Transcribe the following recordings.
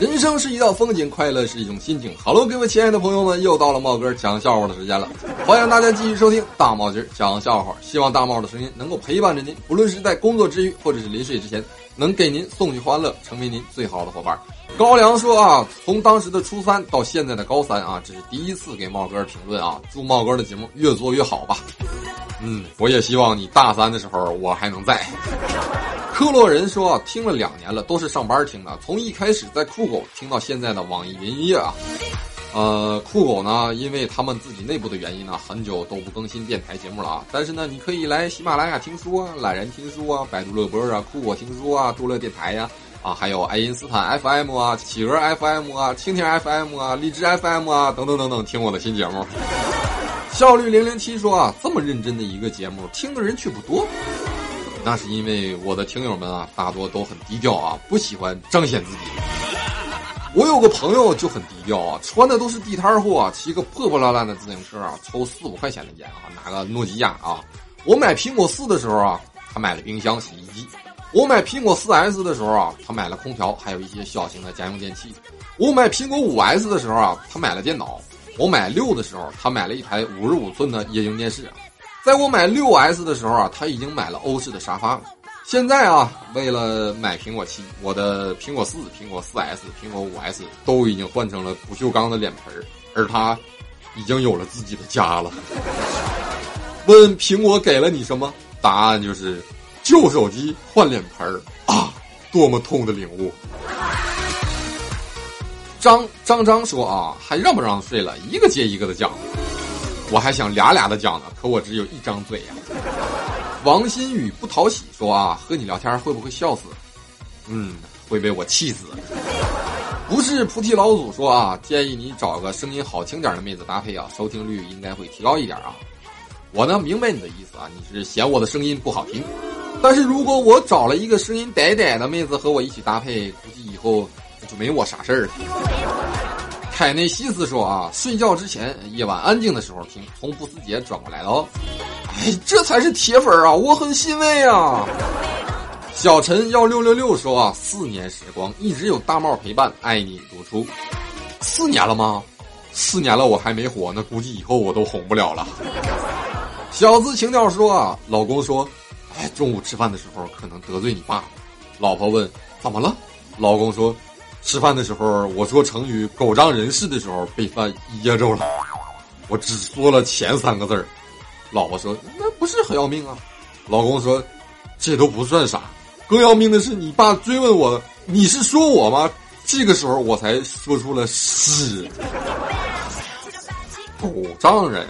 人生是一道风景，快乐是一种心情。好了各位亲爱的朋友们，又到了帽哥讲笑话的时间了。欢迎大家继续收听大帽今讲笑话。希望大帽的声音能够陪伴着您，不论是在工作之余，或者是临睡之前，能给您送去欢乐，成为您最好的伙伴。高粱说啊，从当时的初三到现在的高三啊，这是第一次给帽哥评论啊。祝帽哥的节目越做越好吧。嗯，我也希望你大三的时候我还能在。克洛人说：“听了两年了，都是上班听的。从一开始在酷狗听到现在的网易云音乐啊，呃，酷狗呢，因为他们自己内部的原因呢，很久都不更新电台节目了啊。但是呢，你可以来喜马拉雅听书啊，懒人听书啊，百度乐播啊，酷狗听书啊，多乐电台呀，啊，还有爱因斯坦 FM 啊，企鹅 FM 啊，蜻蜓 FM 啊，荔枝 FM 啊，等等等等，听我的新节目。效率零零七说啊，这么认真的一个节目，听的人却不多。”那是因为我的听友们啊，大多都很低调啊，不喜欢彰显自己。我有个朋友就很低调啊，穿的都是地摊货啊，骑个破破烂烂的自行车啊，抽四五块钱的烟啊，拿个诺基亚啊。我买苹果四的时候啊，他买了冰箱、洗衣机；我买苹果四 S 的时候啊，他买了空调，还有一些小型的家用电器；我买苹果五 S 的时候啊，他买了电脑；我买六的时候，他买了一台五十五寸的液晶电视。在我买六 S 的时候啊，他已经买了欧式的沙发了。现在啊，为了买苹果七，我的苹果四、苹果四 S、苹果五 S 都已经换成了不锈钢的脸盆儿，而他已经有了自己的家了。问苹果给了你什么？答案就是旧手机换脸盆儿啊！多么痛的领悟！张张张说啊，还让不让睡了？一个接一个的讲。我还想俩俩的讲呢，可我只有一张嘴呀。王新宇不讨喜说啊，和你聊天会不会笑死？嗯，会被我气死。不是菩提老祖说啊，建议你找个声音好听点的妹子搭配啊，收听率应该会提高一点啊。我呢明白你的意思啊，你是嫌我的声音不好听。但是如果我找了一个声音嗲嗲的妹子和我一起搭配，估计以后就没我啥事儿了。凯内西斯说啊，睡觉之前夜晚安静的时候听，从不思杰转过来的哦。哎，这才是铁粉啊，我很欣慰啊。小陈幺六六六说啊，四年时光一直有大帽陪伴，爱你如初。四年了吗？四年了我还没火，那估计以后我都红不了了。小资情调说啊，老公说，哎，中午吃饭的时候可能得罪你爸了。老婆问怎么了？老公说。吃饭的时候，我说成语“狗仗人势”的时候，被饭噎着了。我只说了前三个字儿。老婆说：“那不是很要命啊？”老公说：“这都不算啥，更要命的是你爸追问我，你是说我吗？”这个时候我才说出了“是”。狗仗人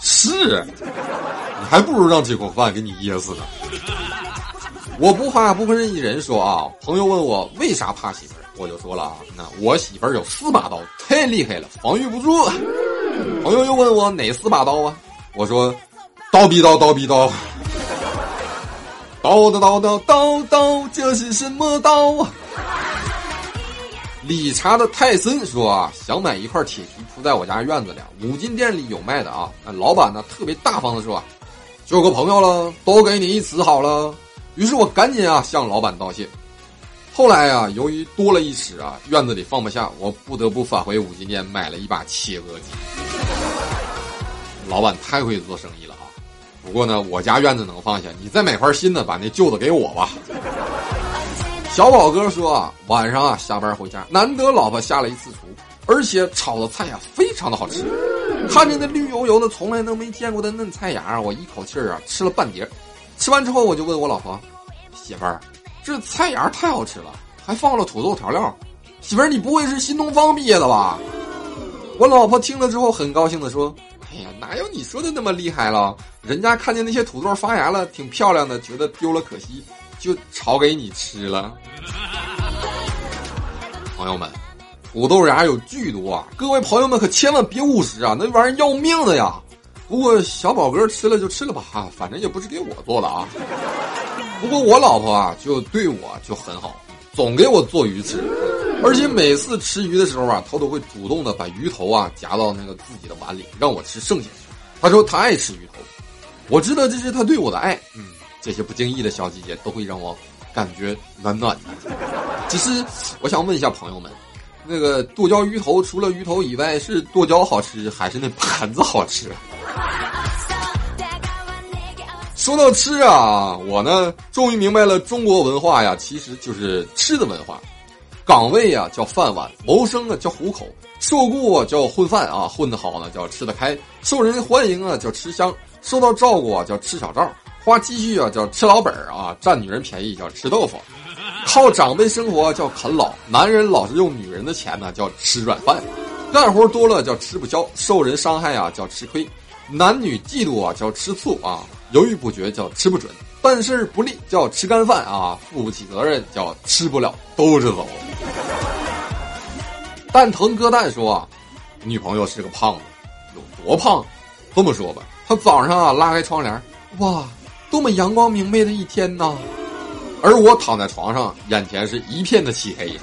是，你还不如让这口饭给你噎死呢。我不怕不分人一人说啊，朋友问我为啥怕媳妇。我就说了啊，那我媳妇儿有四把刀，太厉害了，防御不住。朋友又问我哪四把刀啊？我说，刀逼刀，刀逼刀，刀刀刀刀刀刀，这是什么刀啊？理查的泰森说啊，想买一块铁皮铺在我家院子里，五金店里有卖的啊。那老板呢特别大方的说，交个朋友了，都给你一尺好了。于是我赶紧啊向老板道谢。后来啊，由于多了一尺啊，院子里放不下，我不得不返回五金店买了一把切割机。老板太会做生意了啊！不过呢，我家院子能放下，你再买块新的，把那旧的给我吧。小宝哥说啊，晚上啊下班回家，难得老婆下了一次厨，而且炒的菜呀非常的好吃。看着那绿油油的、从来都没见过的嫩菜芽，我一口气儿啊吃了半碟。吃完之后，我就问我老婆：“媳妇儿。”这菜芽太好吃了，还放了土豆调料。媳妇儿，你不会是新东方毕业的吧？我老婆听了之后很高兴的说：“哎呀，哪有你说的那么厉害了？人家看见那些土豆发芽了，挺漂亮的，觉得丢了可惜，就炒给你吃了。”朋友们，土豆芽有剧毒啊！各位朋友们可千万别误食啊，那玩意儿要命的呀！不过小宝哥吃了就吃了吧，反正也不是给我做的啊。不过我老婆啊，就对我就很好，总给我做鱼吃，而且每次吃鱼的时候啊，她都会主动的把鱼头啊夹到那个自己的碗里，让我吃剩下。她说她爱吃鱼头，我知道这是她对我的爱。嗯，这些不经意的小细节都会让我感觉暖暖的。只是我想问一下朋友们，那个剁椒鱼头除了鱼头以外，是剁椒好吃还是那盘子好吃？说到吃啊，我呢终于明白了，中国文化呀，其实就是吃的文化。岗位啊叫饭碗，谋生啊叫糊口，受雇啊叫混饭啊，混得好呢叫吃得开，受人欢迎啊叫吃香，受到照顾啊叫吃小灶，花积蓄啊叫吃老本儿啊，占女人便宜叫吃豆腐，靠长辈生活叫啃老，男人老是用女人的钱呢叫吃软饭，干活多了叫吃不消，受人伤害啊叫吃亏，男女嫉妒啊叫吃醋啊。犹豫不决叫吃不准，办事不利叫吃干饭啊，负不起责任叫吃不了兜着走。蛋疼哥蛋说，女朋友是个胖子，有多胖？这么说吧，他早上啊拉开窗帘，哇，多么阳光明媚的一天呐！而我躺在床上，眼前是一片的漆黑。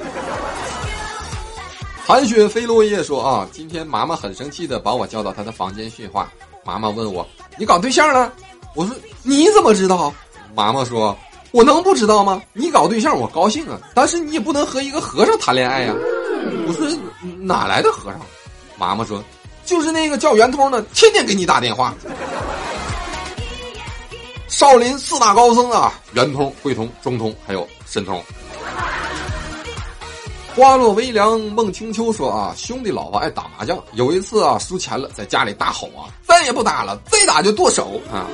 寒雪飞落叶说啊，今天妈妈很生气的把我叫到她的房间训话。妈妈问我，你搞对象了？我说你怎么知道？妈妈说：“我能不知道吗？你搞对象我高兴啊，但是你也不能和一个和尚谈恋爱呀。”我说：“哪来的和尚？”妈妈说：“就是那个叫圆通的，天天给你打电话。”少林四大高僧啊，圆通、慧通、中通还有神通。花落微凉梦清秋说啊，兄弟老婆爱打麻将，有一次啊输钱了，在家里大吼啊，再也不打了，再打就剁手啊。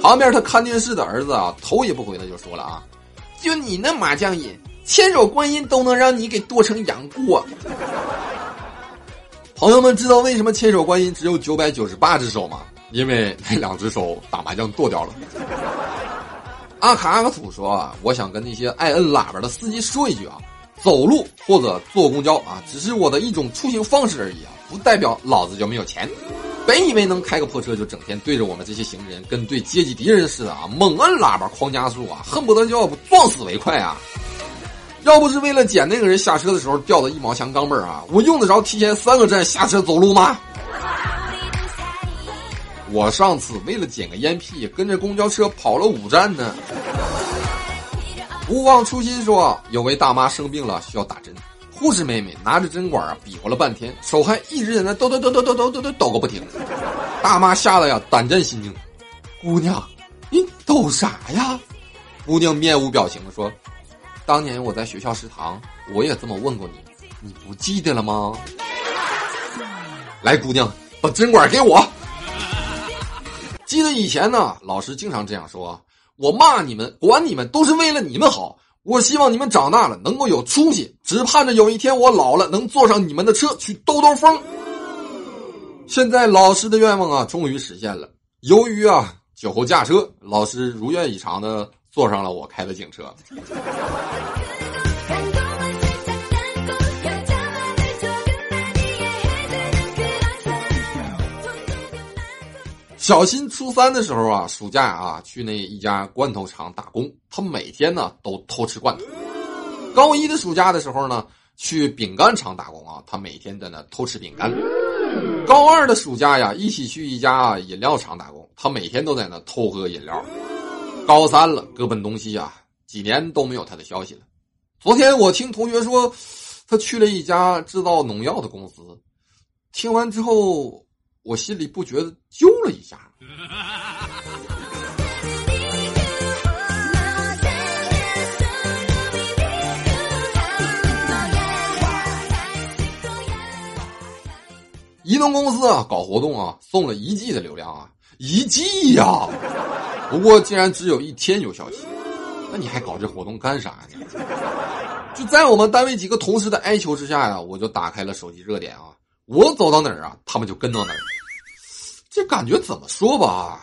旁边他看电视的儿子啊，头也不回的就说了啊：“就你那麻将瘾，千手观音都能让你给剁成杨过。”朋友们知道为什么千手观音只有九百九十八只手吗？因为那两只手打麻将剁掉了。阿卡阿卡土说啊：“我想跟那些爱摁喇叭的司机说一句啊，走路或者坐公交啊，只是我的一种出行方式而已啊，不代表老子就没有钱。”本以为能开个破车就整天对着我们这些行人跟对阶级敌人似的啊，猛摁喇叭狂加速啊，恨不得就要撞死为快啊！要不是为了捡那个人下车的时候掉的一毛钱钢镚儿啊，我用得着提前三个站下车走路吗？我上次为了捡个烟屁，跟着公交车跑了五站呢。勿忘初心说，有位大妈生病了需要打针。护士妹妹拿着针管啊，比划了半天，手还一直在那抖抖抖抖抖抖抖抖抖个不停。大妈吓得呀，胆战心惊。姑娘，你抖啥呀？姑娘面无表情的说：“当年我在学校食堂，我也这么问过你，你不记得了吗？”来，姑娘，把针管给我。记得以前呢，老师经常这样说：“我骂你们，管你们，都是为了你们好。”我希望你们长大了能够有出息，只盼着有一天我老了能坐上你们的车去兜兜风。现在老师的愿望啊，终于实现了。由于啊酒后驾车，老师如愿以偿的坐上了我开的警车。小新初三的时候啊，暑假啊去那一家罐头厂打工，他每天呢都偷吃罐头。高一的暑假的时候呢，去饼干厂打工啊，他每天在那偷吃饼干。高二的暑假呀，一起去一家饮料厂打工，他每天都在那偷喝饮料。高三了，各奔东西啊，几年都没有他的消息了。昨天我听同学说，他去了一家制造农药的公司，听完之后。我心里不觉得揪了一下。移动公司啊，搞活动啊，送了一 G 的流量啊，一 G 呀！不过竟然只有一天有效期，那你还搞这活动干啥呢？就在我们单位几个同事的哀求之下呀，我就打开了手机热点啊，我走到哪儿啊，他们就跟到哪儿。这感觉怎么说吧，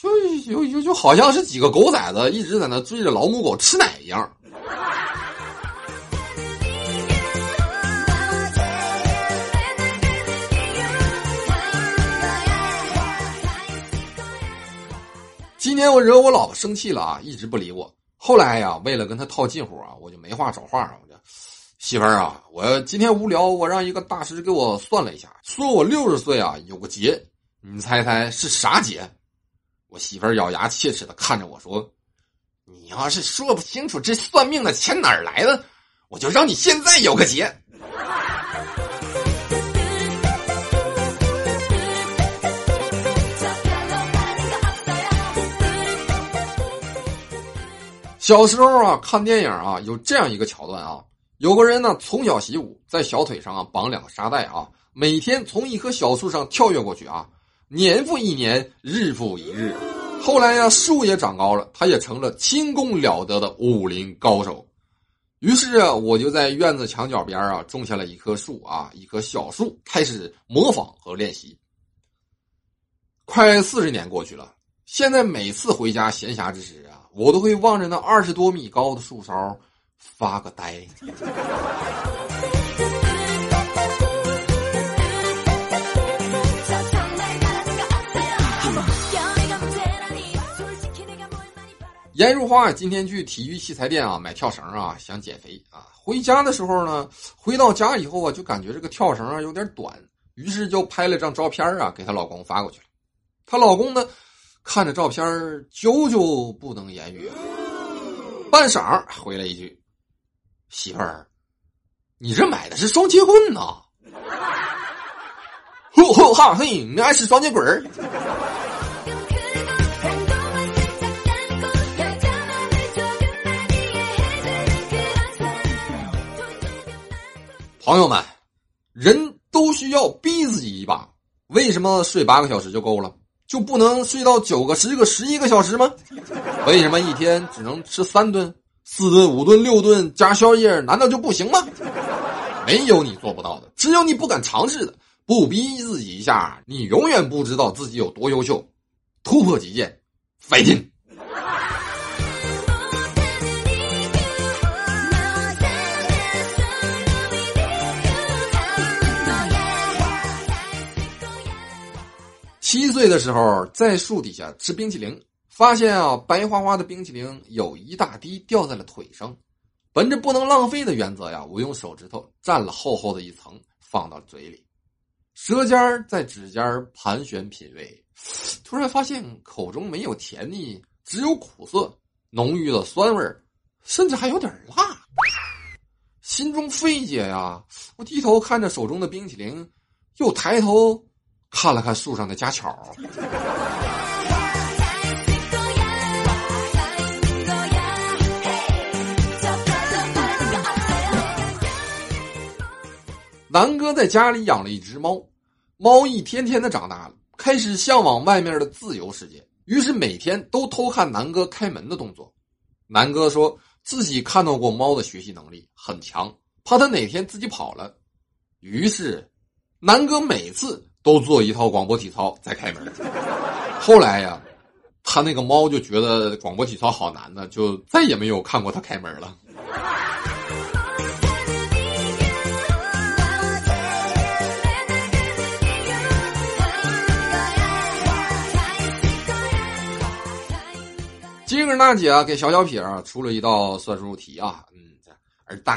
就就就就好像是几个狗崽子一直在那追着老母狗吃奶一样。今天我惹我老婆生气了啊，一直不理我。后来呀，为了跟她套近乎啊，我就没话找话啊，我就媳妇儿啊，我今天无聊，我让一个大师给我算了一下，说我六十岁啊有个劫。你猜猜是啥劫？我媳妇儿咬牙切齿的看着我说：“你要是说不清楚这算命的钱哪儿来的，我就让你现在有个劫。小时候啊，看电影啊，有这样一个桥段啊，有个人呢从小习武，在小腿上啊绑两个沙袋啊，每天从一棵小树上跳跃过去啊，年复一年，日复一日，后来呀树也长高了，他也成了轻功了得的武林高手。于是啊，我就在院子墙角边啊种下了一棵树啊，一棵小树，开始模仿和练习。快四十年过去了，现在每次回家闲暇之时啊。我都会望着那二十多米高的树梢发个呆。颜如花今天去体育器材店啊买跳绳啊，想减肥啊。回家的时候呢，回到家以后啊，就感觉这个跳绳啊有点短，于是就拍了张照片啊给她老公发过去了。她老公呢？看着照片久久不能言语。半晌回了一句：“媳妇儿，你这买的是双截棍呐？”“呼呼哈嘿，你爱吃双截棍儿。”朋友们，人都需要逼自己一把。为什么睡八个小时就够了？就不能睡到九个、十个、十一个小时吗？为什么一天只能吃三顿、四顿、五顿、六顿加宵夜？难道就不行吗？没有你做不到的，只有你不敢尝试的。不逼自己一下，你永远不知道自己有多优秀。突破极限，费劲。七岁的时候，在树底下吃冰淇淋，发现啊，白花花的冰淇淋有一大滴掉在了腿上。本着不能浪费的原则呀，我用手指头蘸了厚厚的一层，放到嘴里，舌尖在指尖盘旋品味，突然发现口中没有甜腻，只有苦涩、浓郁的酸味甚至还有点辣。心中费解呀，我低头看着手中的冰淇淋，又抬头。看了看树上的家巧，南哥在家里养了一只猫，猫一天天的长大了，开始向往外面的自由世界，于是每天都偷看南哥开门的动作。南哥说自己看到过猫的学习能力很强，怕它哪天自己跑了，于是南哥每次。都做一套广播体操再开门。后来呀，他那个猫就觉得广播体操好难呢，就再也没有看过他开门了。今儿娜姐啊，给小小撇出了一道算术题啊，嗯，儿子，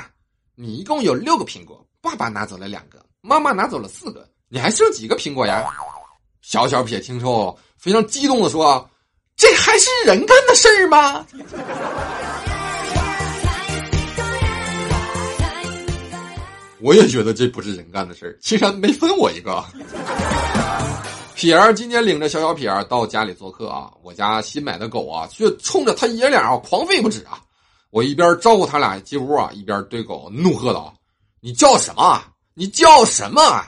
你一共有六个苹果，爸爸拿走了两个，妈妈拿走了四个。你还剩几个苹果呀？小小撇听后非常激动的说：“这还是人干的事儿吗？”我也觉得这不是人干的事儿，竟然没分我一个。撇儿今天领着小小撇儿到家里做客啊，我家新买的狗啊，却冲着他爷俩啊狂吠不止啊！我一边招呼他俩进屋啊，一边对狗怒喝道：“你叫什么？你叫什么？”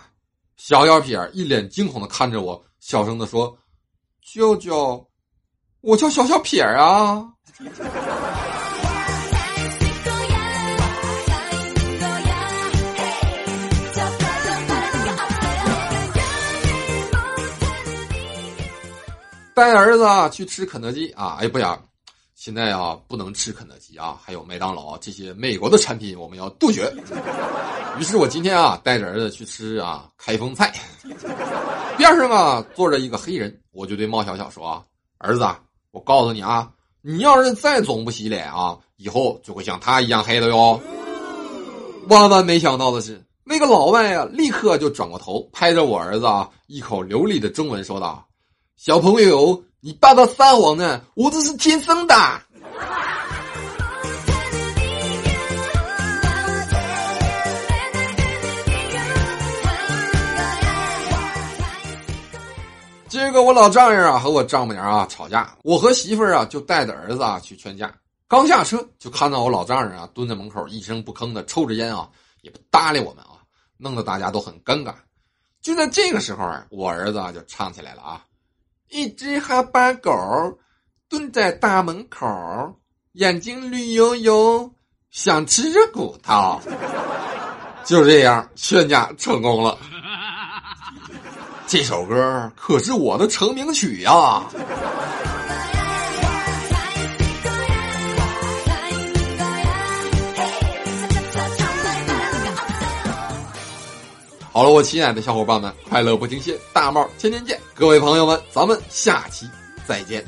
小小撇儿一脸惊恐的看着我，小声的说：“舅舅，我叫小小撇儿啊。”带儿子去吃肯德基啊！哎，不呀。现在啊，不能吃肯德基啊，还有麦当劳这些美国的产品，我们要杜绝。于是我今天啊，带着儿子去吃啊开封菜。边上啊坐着一个黑人，我就对猫小小说啊：“儿子，我告诉你啊，你要是再总不洗脸啊，以后就会像他一样黑的哟。”万万没想到的是，那个老外啊，立刻就转过头，拍着我儿子啊，一口流利的中文说道：“小朋友，你爸爸撒谎呢，我这是天生的。今儿个我老丈人啊和我丈母娘啊吵架，我和媳妇儿啊就带着儿子啊去劝架。刚下车就看到我老丈人啊蹲在门口，一声不吭的抽着烟啊，也不搭理我们啊，弄得大家都很尴尬。就在这个时候啊，我儿子啊就唱起来了啊。一只哈巴狗蹲在大门口，眼睛绿油油，想吃热骨头。就这样劝架成功了。这首歌可是我的成名曲呀。好了，我亲爱的小伙伴们，快乐不停歇，大帽天天见，各位朋友们，咱们下期再见。